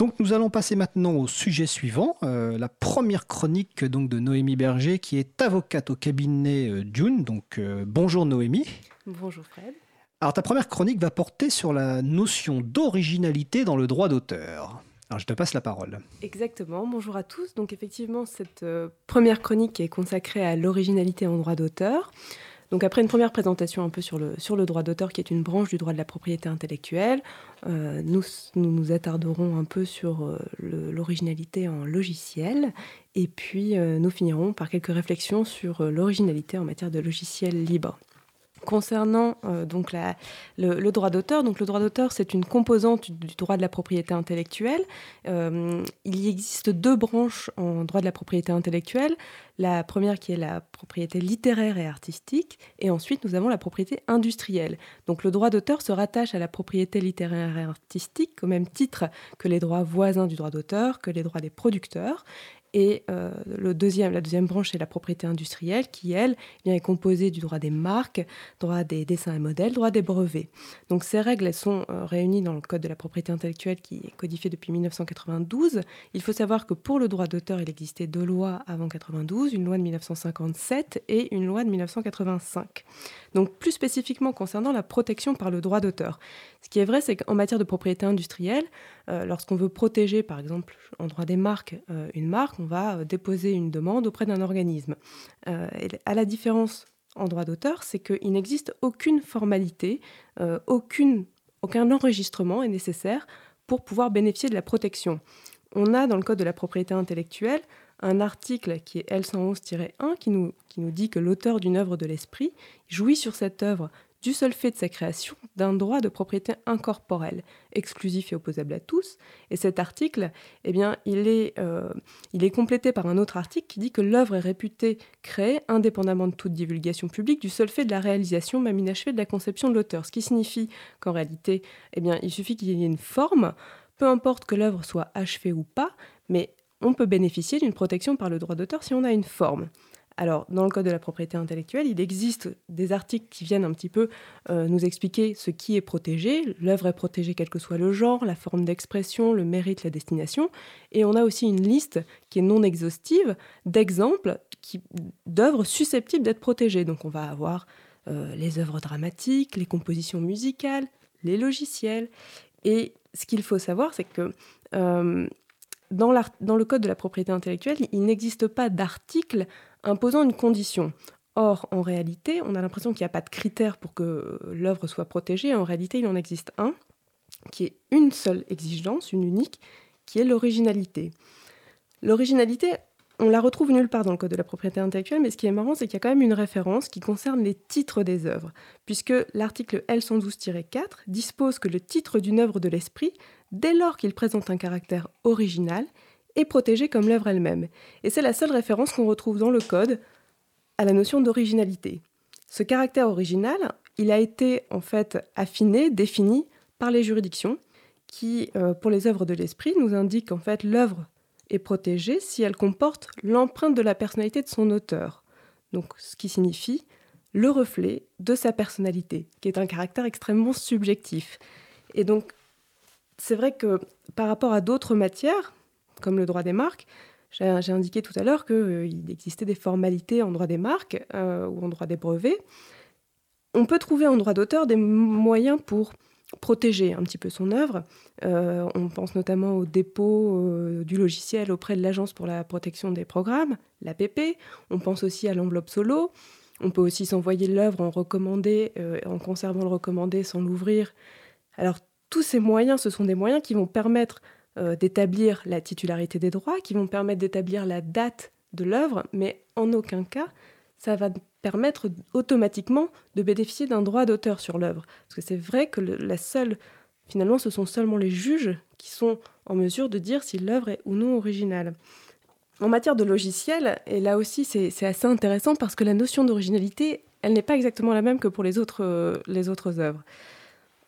Donc nous allons passer maintenant au sujet suivant, euh, la première chronique donc de Noémie Berger qui est avocate au cabinet euh, Dune. Donc euh, bonjour Noémie. Bonjour Fred. Alors ta première chronique va porter sur la notion d'originalité dans le droit d'auteur. Alors je te passe la parole. Exactement, bonjour à tous. Donc effectivement, cette première chronique est consacrée à l'originalité en droit d'auteur. Donc après une première présentation un peu sur le, droit d'auteur, qui est une branche du droit de la propriété intellectuelle, euh, nous, nous, attarderons un peu sur euh, l'originalité en logiciel, et puis euh, nous finirons par quelques réflexions sur l'originalité en matière de logiciels libres. Concernant euh, le, droit d'auteur, le droit d'auteur c'est une composante du droit de la propriété intellectuelle. Euh, il y existe deux branches en droit de la propriété intellectuelle. La première qui est la propriété littéraire et artistique, et ensuite nous avons la propriété industrielle. Donc le droit d'auteur se rattache à la propriété littéraire et artistique au même titre que les droits voisins du droit d'auteur, que les droits des producteurs. Et euh, le deuxième, la deuxième branche, c'est la propriété industrielle qui, elle, est composée du droit des marques, droit des dessins et modèles, droit des brevets. Donc ces règles, elles sont euh, réunies dans le Code de la propriété intellectuelle qui est codifié depuis 1992. Il faut savoir que pour le droit d'auteur, il existait deux lois avant 92, une loi de 1957 et une loi de 1985. Donc plus spécifiquement concernant la protection par le droit d'auteur. Ce qui est vrai, c'est qu'en matière de propriété industrielle, euh, lorsqu'on veut protéger, par exemple, en droit des marques, une marque, on va euh, déposer une demande auprès d'un organisme. Euh, à la différence en droit d'auteur, c'est qu'il n'existe aucune formalité, euh, aucun enregistrement est nécessaire pour pouvoir bénéficier de la protection. On a dans le Code de la propriété intellectuelle un article qui est L111-1 qui nous, qui nous dit que l'auteur d'une œuvre de l'esprit jouit sur cette œuvre du seul fait de sa création d'un droit de propriété incorporelle, exclusif et opposable à tous. Et cet article, eh bien, il est, euh, il est complété par un autre article qui dit que l'œuvre est réputée créée indépendamment de toute divulgation publique du seul fait de la réalisation même inachevée de la conception de l'auteur. Ce qui signifie qu'en réalité, eh bien, il suffit qu'il y ait une forme, peu importe que l'œuvre soit achevée ou pas, mais on peut bénéficier d'une protection par le droit d'auteur si on a une forme. Alors, dans le Code de la propriété intellectuelle, il existe des articles qui viennent un petit peu euh, nous expliquer ce qui est protégé. L'œuvre est protégée quel que soit le genre, la forme d'expression, le mérite, la destination. Et on a aussi une liste qui est non exhaustive d'exemples d'œuvres susceptibles d'être protégées. Donc, on va avoir euh, les œuvres dramatiques, les compositions musicales, les logiciels. Et ce qu'il faut savoir, c'est que euh, dans, dans, le Code de la propriété intellectuelle, il n'existe pas d'article imposant une condition. Or, en réalité, on a l'impression qu'il n'y a pas de critère pour que l'œuvre soit protégée. En réalité, il en existe un, qui est une seule exigence, une unique, qui est l'originalité. L'originalité, on la retrouve nulle part dans le Code de la propriété intellectuelle, mais ce qui est marrant, c'est qu'il y a quand même une référence qui concerne les titres des œuvres, puisque l'article L112-4 dispose que le titre d'une œuvre de l'esprit, dès lors qu'il présente un caractère original, est protégée comme l'œuvre elle-même. Et c'est la seule référence qu'on retrouve dans le code à la notion d'originalité. Ce caractère original, il a été en fait affiné, défini par les juridictions, qui, euh, pour les œuvres de l'esprit, nous indiquent en fait l'œuvre est protégée si elle comporte l'empreinte de la personnalité de son auteur. Donc, ce qui signifie le reflet de sa personnalité, qui est un caractère extrêmement subjectif. Et donc, c'est vrai que par rapport à d'autres matières, comme le droit des marques. J'ai indiqué tout à l'heure qu'il euh, existait des formalités en droit des marques euh, ou en droit des brevets. On peut trouver en droit d'auteur des moyens pour protéger un petit peu son œuvre. Euh, on pense notamment au dépôt du logiciel auprès de l'Agence pour la protection des programmes, l'APP. On pense aussi à l'enveloppe solo. On peut aussi s'envoyer l'œuvre en recommandé, en conservant le recommandé sans l'ouvrir. Alors tous ces moyens, ce sont des moyens qui vont permettre euh, d'établir la titularité des droits, qui vont permettre d'établir la date de l'œuvre, mais en aucun cas ça va permettre automatiquement de bénéficier d'un droit d'auteur sur l'œuvre. Parce que c'est vrai que la seule, finalement, ce sont seulement les juges qui sont en mesure de dire si l'œuvre est ou non originale. En matière de logiciel, et là aussi c'est assez intéressant parce que la notion d'originalité, elle n'est pas exactement la même que pour les autres, euh, les autres œuvres.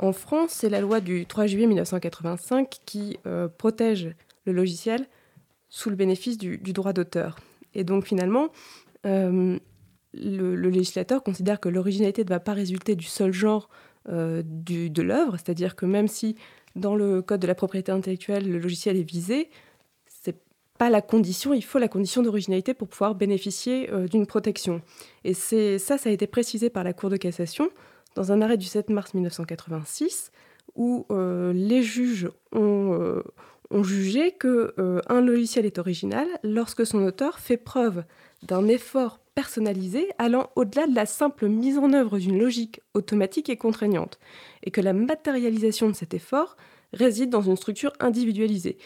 En France, c'est la loi du 3 juillet 1985 qui euh, protège le logiciel sous le bénéfice du, droit d'auteur. Et donc finalement, euh, le, législateur considère que l'originalité ne va pas résulter du seul genre euh, de l'œuvre, c'est-à-dire que même si dans le code de la propriété intellectuelle, le logiciel est visé, c'est pas la condition, il faut la condition d'originalité pour pouvoir bénéficier d'une protection. Et ça, ça a été précisé par la Cour de cassation dans un arrêt du 7 mars 1986 où euh, les juges ont, euh, jugé que un logiciel est original lorsque son auteur fait preuve d'un effort personnalisé allant au-delà de la simple mise en œuvre d'une logique automatique et contraignante, et que la matérialisation de cet effort réside dans une structure individualisée.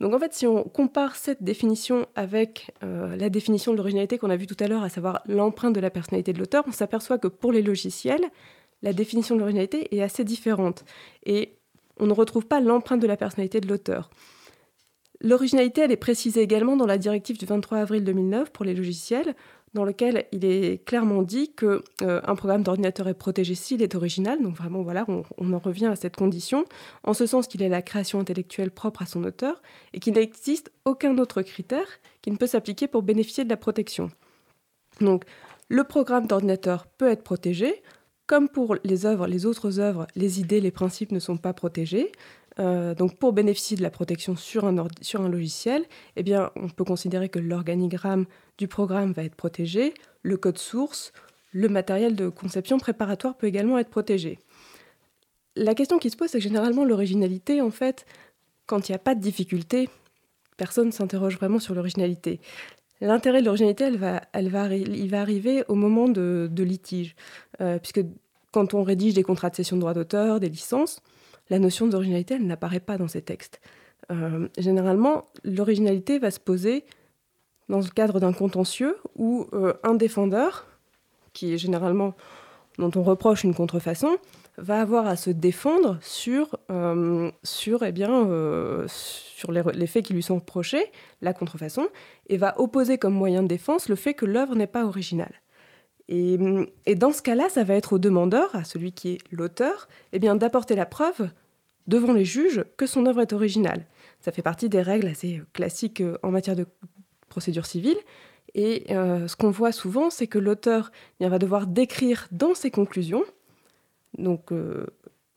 Donc en fait, si on compare cette définition avec euh, la définition de l'originalité qu'on a vue tout à l'heure, à savoir l'empreinte de la personnalité de l'auteur, on s'aperçoit que pour les logiciels, la définition de l'originalité est assez différente. Et on ne retrouve pas l'empreinte de la personnalité de l'auteur. L'originalité, elle est précisée également dans la directive du 23 avril 2009 pour les logiciels, dans lequel il est clairement dit que euh, programme d'ordinateur est protégé s'il est original. Donc vraiment, voilà, on, en revient à cette condition, en ce sens qu'il est la création intellectuelle propre à son auteur et qu'il n'existe aucun autre critère qui ne peut s'appliquer pour bénéficier de la protection. Donc, le programme d'ordinateur peut être protégé. Comme pour les œuvres, les autres œuvres, les idées, les principes ne sont pas protégés. Euh, donc pour bénéficier de la protection sur un, logiciel, eh on peut considérer que l'organigramme du programme va être protégé, le code source, le matériel de conception préparatoire peut également être protégé. La question qui se pose, c'est que généralement l'originalité, en fait, quand il n'y a pas de difficulté, personne ne s'interroge vraiment sur l'originalité. L'intérêt de l'originalité, va, il va arriver au moment de, litige, euh, puisque quand on rédige des contrats de cession de droit d'auteur, des licences, la notion d'originalité, elle n'apparaît pas dans ces textes. Euh, généralement, l'originalité va se poser dans le cadre d'un contentieux où euh, un défendeur, qui est généralement dont on reproche une contrefaçon, va avoir à se défendre sur, euh, eh sur les, faits qui lui sont reprochés, la contrefaçon, et va opposer comme moyen de défense le fait que l'œuvre n'est pas originale. Et, dans ce cas-là, ça va être au demandeur, à celui qui est l'auteur, eh d'apporter la preuve devant les juges que son œuvre est originale. Ça fait partie des règles assez classiques euh, en matière de procédure civile. Et euh, ce qu'on voit souvent, c'est que l'auteur eh va devoir décrire dans ses conclusions, donc euh,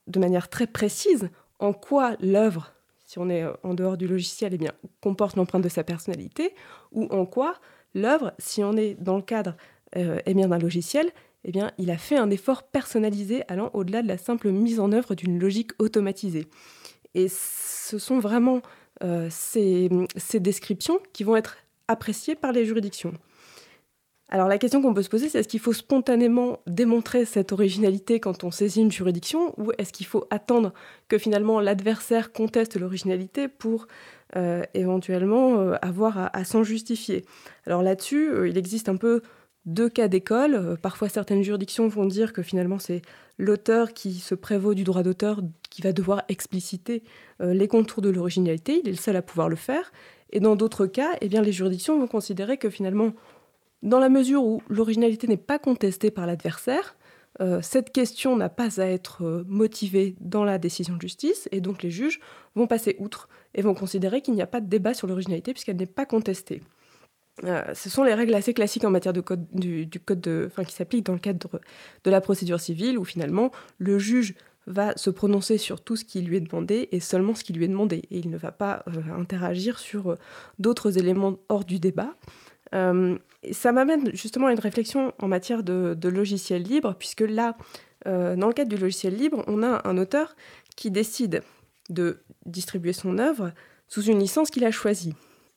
de manière très précise, en quoi l'œuvre, si on est en dehors du logiciel, eh bien, comporte l'empreinte de sa personnalité, ou en quoi l'œuvre, si on est dans le cadre eh d'un logiciel, eh bien, il a fait un effort personnalisé allant au-delà de la simple mise en œuvre d'une logique automatisée. Et ce sont vraiment euh, ces, descriptions qui vont être appréciées par les juridictions. Alors la question qu'on peut se poser, c'est est-ce qu'il faut spontanément démontrer cette originalité quand on saisit une juridiction ou est-ce qu'il faut attendre que finalement l'adversaire conteste l'originalité pour euh, éventuellement euh, avoir à s'en justifier? Alors là-dessus, il existe un peu deux cas d'école. Euh, parfois, certaines juridictions vont dire que finalement, c'est l'auteur qui se prévaut du droit d'auteur qui va devoir expliciter euh, les contours de l'originalité. Il est le seul à pouvoir le faire. Et dans d'autres cas, eh les juridictions vont considérer que finalement, dans la mesure où l'originalité n'est pas contestée par l'adversaire, euh, cette question n'a pas à être motivée dans la décision de justice, et donc les juges vont passer outre et vont considérer qu'il n'y a pas de débat sur l'originalité puisqu'elle n'est pas contestée. Euh, ce sont les règles assez classiques en matière de code, du, code de, enfin, qui s'appliquent dans le cadre de la procédure civile, où finalement le juge va se prononcer sur tout ce qui lui est demandé et seulement ce qui lui est demandé. Et il ne va pas euh, interagir sur euh, d'autres éléments hors du débat. Ça m'amène justement à une réflexion en matière de, de logiciel libre, puisque là, dans le cadre du logiciel libre, on a un auteur qui décide de distribuer son œuvre sous une licence qu'il a choisie.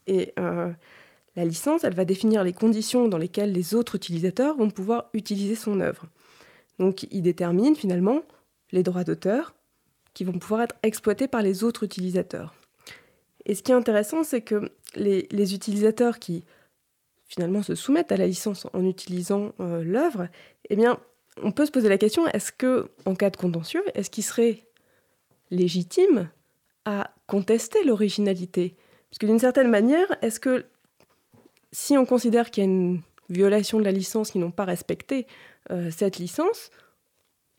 Et la licence, elle va définir les conditions dans lesquelles les autres utilisateurs vont pouvoir utiliser son œuvre. Donc il détermine finalement les droits d'auteur qui vont pouvoir être exploités par les autres utilisateurs. Et ce qui est intéressant, c'est que les, utilisateurs qui finalement se soumettent à la licence en utilisant euh, l'œuvre, eh bien, on peut se poser la question est-ce que, en cas de contentieux, est-ce qu'il serait légitime à contester l'originalité? Parce que d'une certaine manière, est-ce que si on considère qu'il y a une violation de la licence, qu'ils n'ont pas respecté euh, cette licence,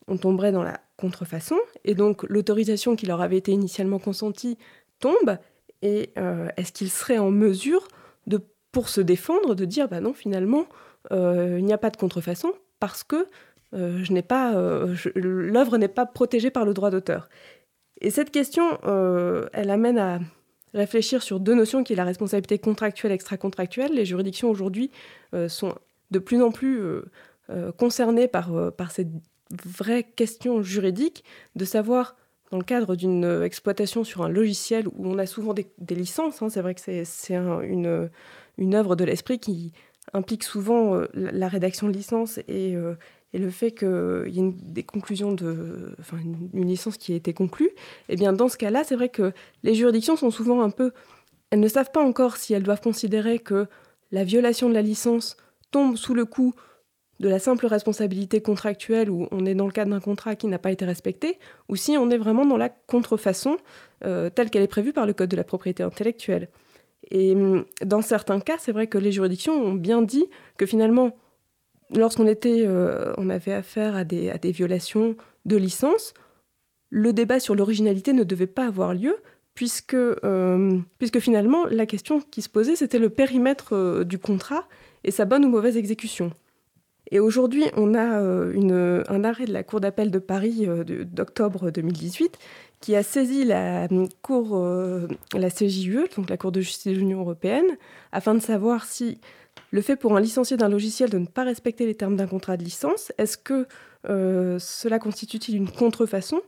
on tomberait dans la contrefaçon, et donc l'autorisation qui leur avait été initialement consentie tombe, et euh, est-ce qu'ils seraient en mesure, de, pour se défendre, de dire, bah non, finalement, euh, il n'y a pas de contrefaçon, parce que je n'ai pas, l'œuvre n'est pas protégée par le droit d'auteur Et cette question, elle amène à réfléchir sur deux notions qui est la responsabilité contractuelle et extra-contractuelle. Les juridictions aujourd'hui sont de plus en plus concernées par, par cette vraie question juridique de savoir dans le cadre d'une exploitation sur un logiciel où on a souvent des, licences, hein, c'est vrai que c'est une, une œuvre de l'esprit qui implique souvent euh, la rédaction de licence et, euh, et le fait qu'il y ait des conclusions de, enfin, une, licence qui a été conclue, et eh bien dans ce cas-là, c'est vrai que les juridictions sont souvent un peu, elles ne savent pas encore si elles doivent considérer que la violation de la licence tombe sous le coup de la simple responsabilité contractuelle où on est dans le cadre d'un contrat qui n'a pas été respecté, ou si on est vraiment dans la contrefaçon euh, telle qu'elle est prévue par le Code de la propriété intellectuelle. Et hum, dans certains cas, c'est vrai que les juridictions ont bien dit que finalement, lorsqu'on était, euh, on avait affaire à des, violations de licence, le débat sur l'originalité ne devait pas avoir lieu, puisque, euh, puisque finalement, la question qui se posait, c'était le périmètre du contrat et sa bonne ou mauvaise exécution. Et aujourd'hui, on a euh, un arrêt de la Cour d'appel de Paris euh, d'octobre 2018 qui a saisi la Cour, euh, la CJUE, donc la Cour de justice de l'Union européenne, afin de savoir si le fait pour un licencié d'un logiciel de ne pas respecter les termes d'un contrat de licence, est-ce que cela constitue-t-il une contrefaçon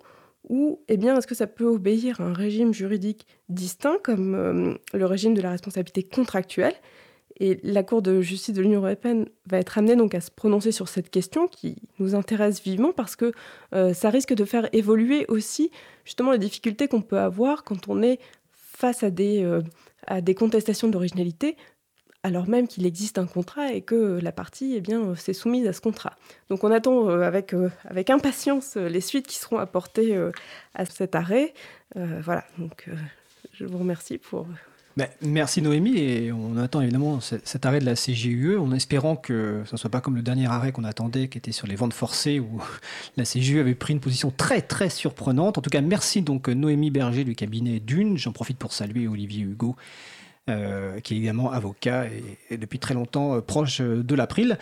ou eh bien est-ce que ça peut obéir à un régime juridique distinct comme le régime de la responsabilité contractuelle et la Cour de justice de l'Union européenne va être amenée donc à se prononcer sur cette question qui nous intéresse vivement parce que euh, ça risque de faire évoluer aussi justement les difficultés qu'on peut avoir quand on est face à des, euh, à des contestations d'originalité alors même qu'il existe un contrat et que la partie eh bien, s'est soumise à ce contrat. Donc on attend euh, avec, avec impatience les suites qui seront apportées à cet arrêt. voilà, donc je vous remercie pour ben, merci Noémie, et on attend évidemment cet arrêt de la CGUE, en espérant que ce ne soit pas comme le dernier arrêt qu'on attendait, qui était sur les ventes forcées, où la CGUE avait pris une position très très surprenante. En tout cas, merci donc Noémie Berger du cabinet Dune. J'en profite pour saluer Olivier Hugo, euh, qui est également avocat et, depuis très longtemps euh, proche de l'April.